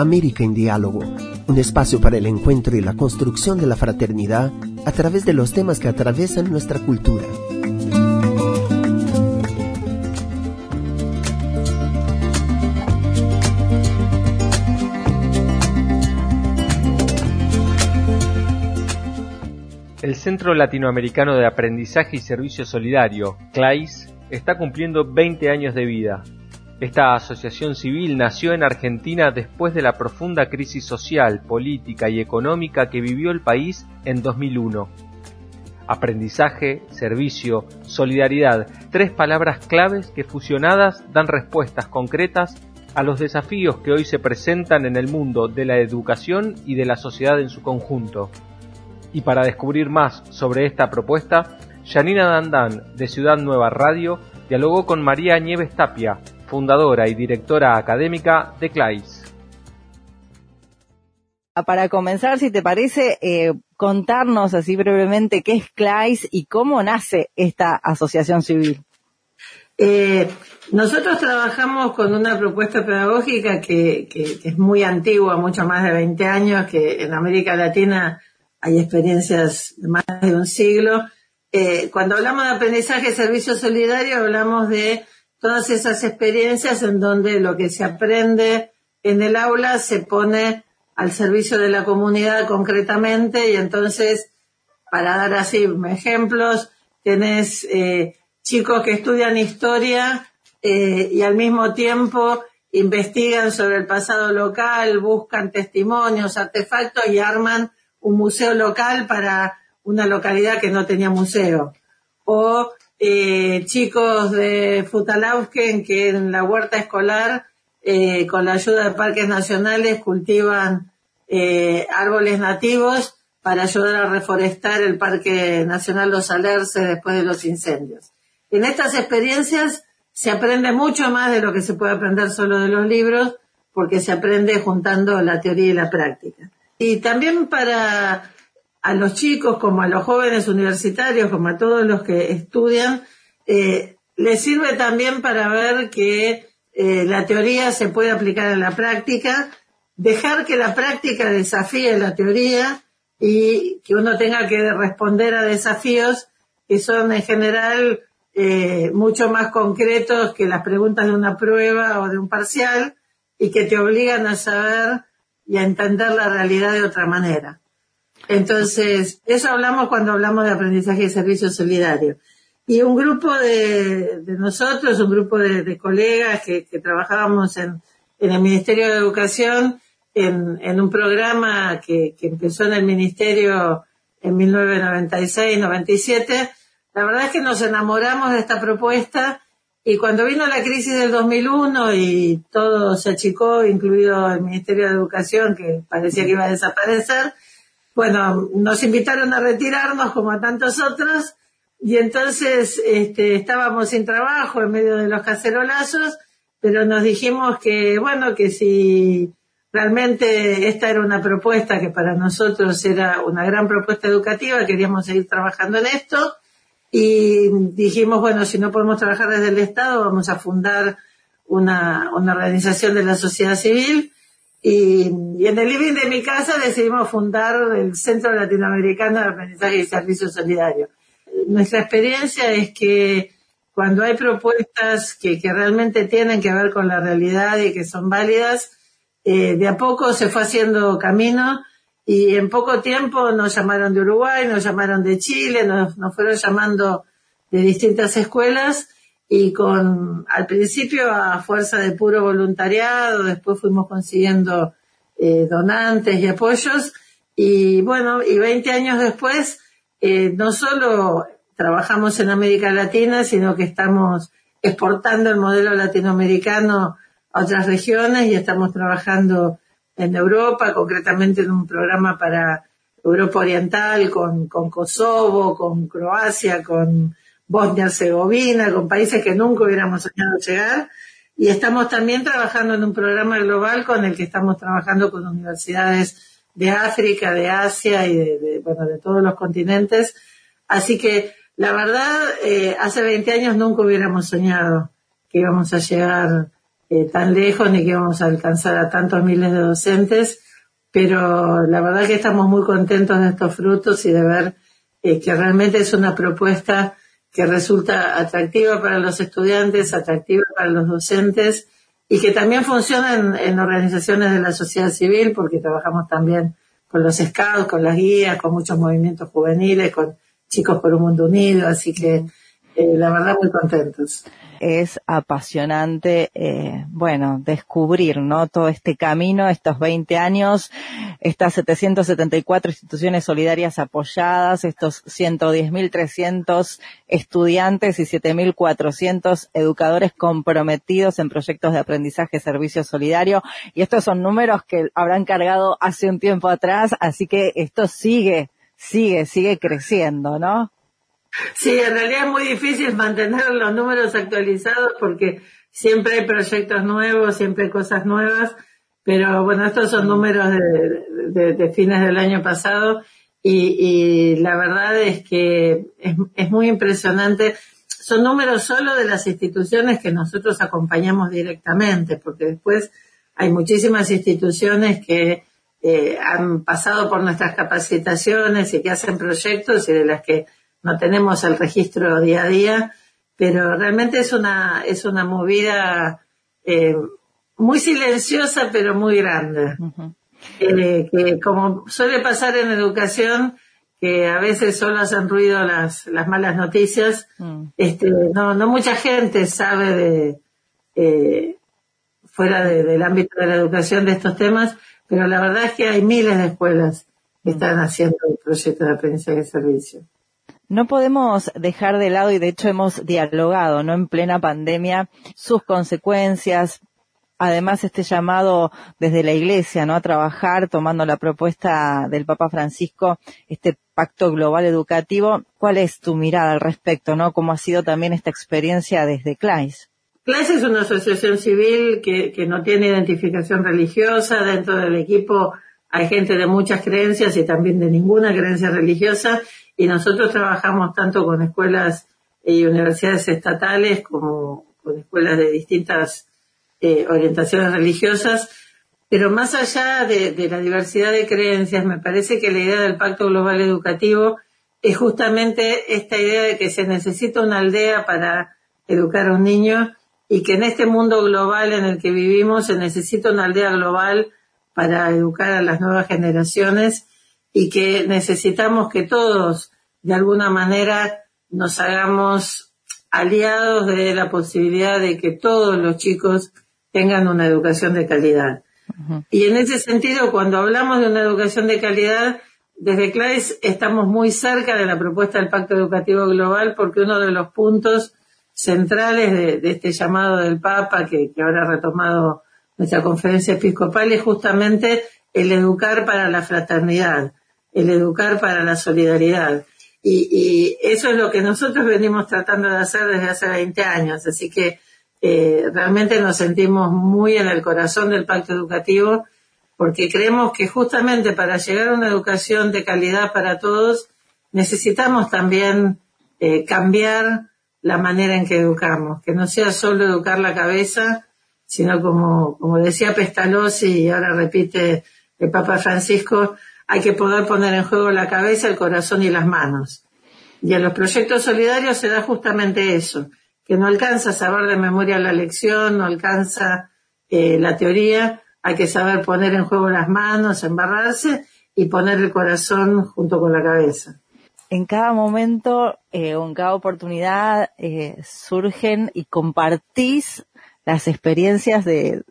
América en Diálogo, un espacio para el encuentro y la construcción de la fraternidad a través de los temas que atraviesan nuestra cultura. El Centro Latinoamericano de Aprendizaje y Servicio Solidario, CLAIS, está cumpliendo 20 años de vida. Esta asociación civil nació en Argentina después de la profunda crisis social, política y económica que vivió el país en 2001. Aprendizaje, servicio, solidaridad, tres palabras claves que fusionadas dan respuestas concretas a los desafíos que hoy se presentan en el mundo de la educación y de la sociedad en su conjunto. Y para descubrir más sobre esta propuesta, Janina Dandan, de Ciudad Nueva Radio, dialogó con María Nieves Tapia, fundadora y directora académica de CLAIS. Ah, para comenzar, si te parece, eh, contarnos así brevemente qué es CLAIS y cómo nace esta asociación civil. Eh, nosotros trabajamos con una propuesta pedagógica que, es muy antigua, mucho más de 20 años, que en América Latina hay experiencias de más de un siglo. Eh, cuando hablamos de aprendizaje y servicio solidario, hablamos de todas esas experiencias en donde lo que se aprende en el aula se pone al servicio de la comunidad concretamente y entonces, para dar así ejemplos, tenés eh, chicos que estudian historia eh, y al mismo tiempo investigan sobre el pasado local, buscan testimonios, artefactos y arman un museo local para una localidad que no tenía museo. O eh, chicos de Futalauken que en la huerta escolar, eh, con la ayuda de parques nacionales, cultivan eh, árboles nativos para ayudar a reforestar el Parque Nacional Los Alerces después de los incendios. En estas experiencias se aprende mucho más de lo que se puede aprender solo de los libros, porque se aprende juntando la teoría y la práctica. Y también para a los chicos como a los jóvenes universitarios, como a todos los que estudian, eh, les sirve también para ver que eh, la teoría se puede aplicar en la práctica, dejar que la práctica desafíe la teoría y que uno tenga que responder a desafíos que son en general eh, mucho más concretos que las preguntas de una prueba o de un parcial y que te obligan a saber y a entender la realidad de otra manera. Entonces, eso hablamos cuando hablamos de aprendizaje y servicio solidario. Y un grupo de, nosotros, un grupo de, colegas que, trabajábamos en, el Ministerio de Educación, en, un programa que, empezó en el Ministerio en 1996-97, la verdad es que nos enamoramos de esta propuesta y cuando vino la crisis del 2001 y todo se achicó, incluido el Ministerio de Educación, que parecía que iba a desaparecer, bueno, nos invitaron a retirarnos como a tantos otros y entonces este, estábamos sin trabajo en medio de los cacerolazos, pero nos dijimos que, bueno, que si realmente esta era una propuesta que para nosotros era una gran propuesta educativa, queríamos seguir trabajando en esto y dijimos, bueno, si no podemos trabajar desde el Estado, vamos a fundar una, una organización de la sociedad civil y, en el living de mi casa decidimos fundar el Centro Latinoamericano de Aprendizaje y Servicio Solidario. Nuestra experiencia es que cuando hay propuestas que, realmente tienen que ver con la realidad y que son válidas, eh, de a poco se fue haciendo camino y en poco tiempo nos llamaron de Uruguay, nos llamaron de Chile, nos fueron llamando de distintas escuelas y con, al principio a fuerza de puro voluntariado, después fuimos consiguiendo eh, donantes y apoyos. Y bueno, y 20 años después, eh, no solo trabajamos en América Latina, sino que estamos exportando el modelo latinoamericano a otras regiones y estamos trabajando en Europa, concretamente en un programa para Europa Oriental con, con Kosovo, con Croacia, con Bosnia-Herzegovina, con países que nunca hubiéramos soñado llegar. Y estamos también trabajando en un programa global con el que estamos trabajando con universidades de África, de Asia y de, bueno, de todos los continentes. Así que, la verdad, eh, hace 20 años nunca hubiéramos soñado que íbamos a llegar eh, tan lejos ni que íbamos a alcanzar a tantos miles de docentes, pero la verdad que estamos muy contentos de estos frutos y de ver eh, que realmente es una propuesta que resulta atractiva para los estudiantes, atractiva para los docentes y que también funciona en, organizaciones de la sociedad civil porque trabajamos también con los scouts, con las guías, con muchos movimientos juveniles, con chicos por un mundo unido, así que eh, la verdad muy contentos es apasionante, eh, bueno, descubrir, ¿no? Todo este camino, estos 20 años, estas 774 instituciones solidarias apoyadas, estos 110.300 estudiantes y 7.400 educadores comprometidos en proyectos de aprendizaje servicio solidario. Y estos son números que habrán cargado hace un tiempo atrás, así que esto sigue, sigue, sigue creciendo, ¿no? Sí, en realidad es muy difícil mantener los números actualizados porque siempre hay proyectos nuevos, siempre hay cosas nuevas, pero bueno, estos son números de, fines del año pasado y, la verdad es que es, muy impresionante. Son números solo de las instituciones que nosotros acompañamos directamente, porque después hay muchísimas instituciones que eh, han pasado por nuestras capacitaciones y que hacen proyectos y de las que no tenemos el registro día a día, pero realmente es una, es una movida eh, muy silenciosa pero muy grande. Eh, que como suele pasar en educación, que a veces solo hacen ruido las, las malas noticias, mm. este, no, no mucha gente sabe de, eh, fuera del ámbito de la educación de estos temas, pero la verdad es que hay miles de escuelas que mm. están haciendo el proyecto de aprendizaje de servicio. No podemos dejar de lado, y de hecho hemos dialogado, ¿no? En plena pandemia, sus consecuencias, además este llamado desde la Iglesia, ¿no? A trabajar tomando la propuesta del Papa Francisco, este pacto global educativo. ¿Cuál es tu mirada al respecto, no? ¿Cómo ha sido también esta experiencia desde CLAIS? CLAIS es una asociación civil que, que no tiene identificación religiosa. Dentro del equipo hay gente de muchas creencias y también de ninguna creencia religiosa y nosotros trabajamos tanto con escuelas y universidades estatales como con escuelas de distintas eh, orientaciones religiosas, pero más allá de, la diversidad de creencias, me parece que la idea del Pacto Global Educativo es justamente esta idea de que se necesita una aldea para educar a un niño y que en este mundo global en el que vivimos se necesita una aldea global para educar a las nuevas generaciones y que necesitamos que todos, de alguna manera, nos hagamos aliados de la posibilidad de que todos los chicos tengan una educación de calidad. Y en ese sentido, cuando hablamos de una educación de calidad, desde CLAES estamos muy cerca de la propuesta del Pacto Educativo Global porque uno de los puntos centrales de, este llamado del Papa, que, que ahora ha retomado nuestra conferencia episcopal, es justamente el educar para la fraternidad el educar para la solidaridad. Y, eso es lo que nosotros venimos tratando de hacer desde hace 20 años. Así que eh, realmente nos sentimos muy en el corazón del pacto educativo porque creemos que justamente para llegar a una educación de calidad para todos necesitamos también eh, cambiar la manera en que educamos, que no sea solo educar la cabeza, sino como, como decía Pestalozzi y ahora repite el Papa Francisco, hay que poder poner en juego la cabeza, el corazón y las manos. Y en los proyectos solidarios se da justamente eso, que no alcanza saber de memoria la lección, no alcanza eh, la teoría, hay que saber poner en juego las manos, embarrarse y poner el corazón junto con la cabeza. En cada momento eh, en cada oportunidad eh, surgen y compartís las experiencias de,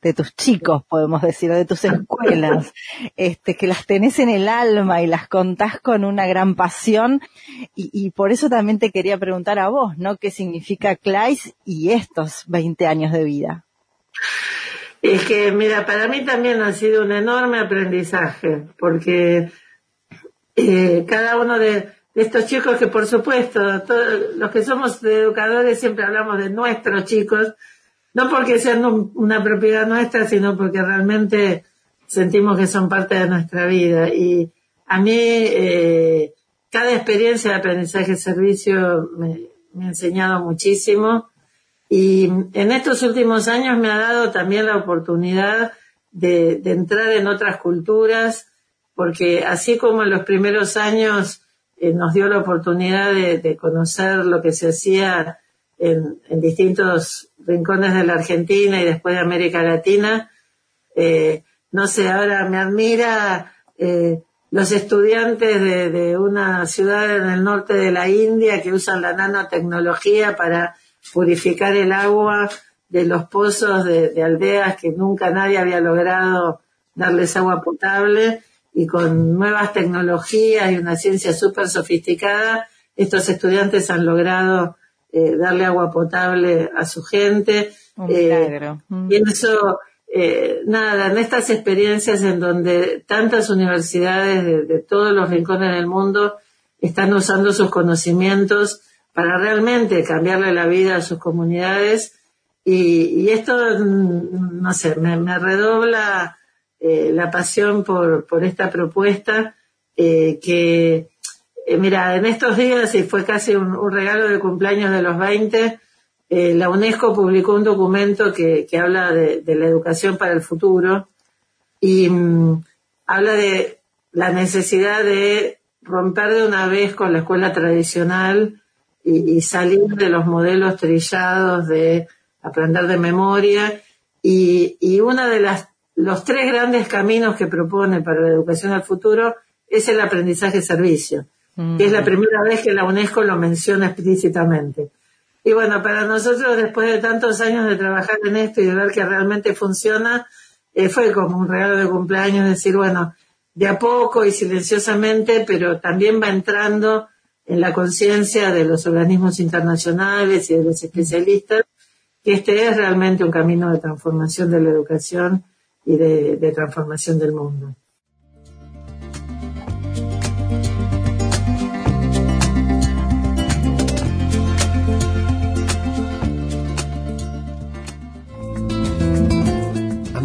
de tus chicos, podemos decir, de tus escuelas, este, que las tenés en el alma y las contás con una gran pasión. Y, por eso también te quería preguntar a vos, ¿no? ¿Qué significa Clays y estos 20 años de vida? Es que, mira, para mí también ha sido un enorme aprendizaje, porque eh, cada uno de, estos chicos que, por supuesto, todos los que somos educadores siempre hablamos de nuestros chicos, no porque sean una propiedad nuestra, sino porque realmente sentimos que son parte de nuestra vida. Y a mí, eh, cada experiencia de aprendizaje de servicio me, ha enseñado muchísimo. Y en estos últimos años me ha dado también la oportunidad de, entrar en otras culturas, porque así como en los primeros años eh, nos dio la oportunidad de, conocer lo que se hacía en, distintos rincones de la Argentina y después de América Latina, eh, no sé, ahora me admira eh, los estudiantes de, una ciudad en el norte de la India que usan la nanotecnología para purificar el agua de los pozos de, aldeas que nunca nadie había logrado darles agua potable. Y con nuevas tecnologías y una ciencia súper sofisticada, estos estudiantes han logrado eh, darle agua potable a su gente. Eh, y eso, eh, nada, en estas experiencias en donde tantas universidades de, de, todos los rincones del mundo están usando sus conocimientos para realmente cambiarle la vida a sus comunidades. Y, esto, mm, no sé, me, redobla eh, la pasión por, por esta propuesta que, eh, mira, en estos días, y fue casi un, regalo de cumpleaños de los 20, la UNESCO publicó un documento que, habla de, la educación para el futuro y mm, habla de la necesidad de romper de una vez con la escuela tradicional y, salir de los modelos trillados de aprender de memoria. Y, y una de las los tres grandes caminos que propone para la educación al futuro es el aprendizaje que es la primera vez que la UNESCO lo menciona explícitamente. Y bueno, para nosotros, después de tantos años de trabajar en esto y de ver que realmente funciona, eh, fue como un regalo de cumpleaños decir, bueno, de a poco y silenciosamente, pero también va entrando en la conciencia de los organismos internacionales y de los especialistas que este es realmente un camino de transformación de la educación y de, transformación del mundo.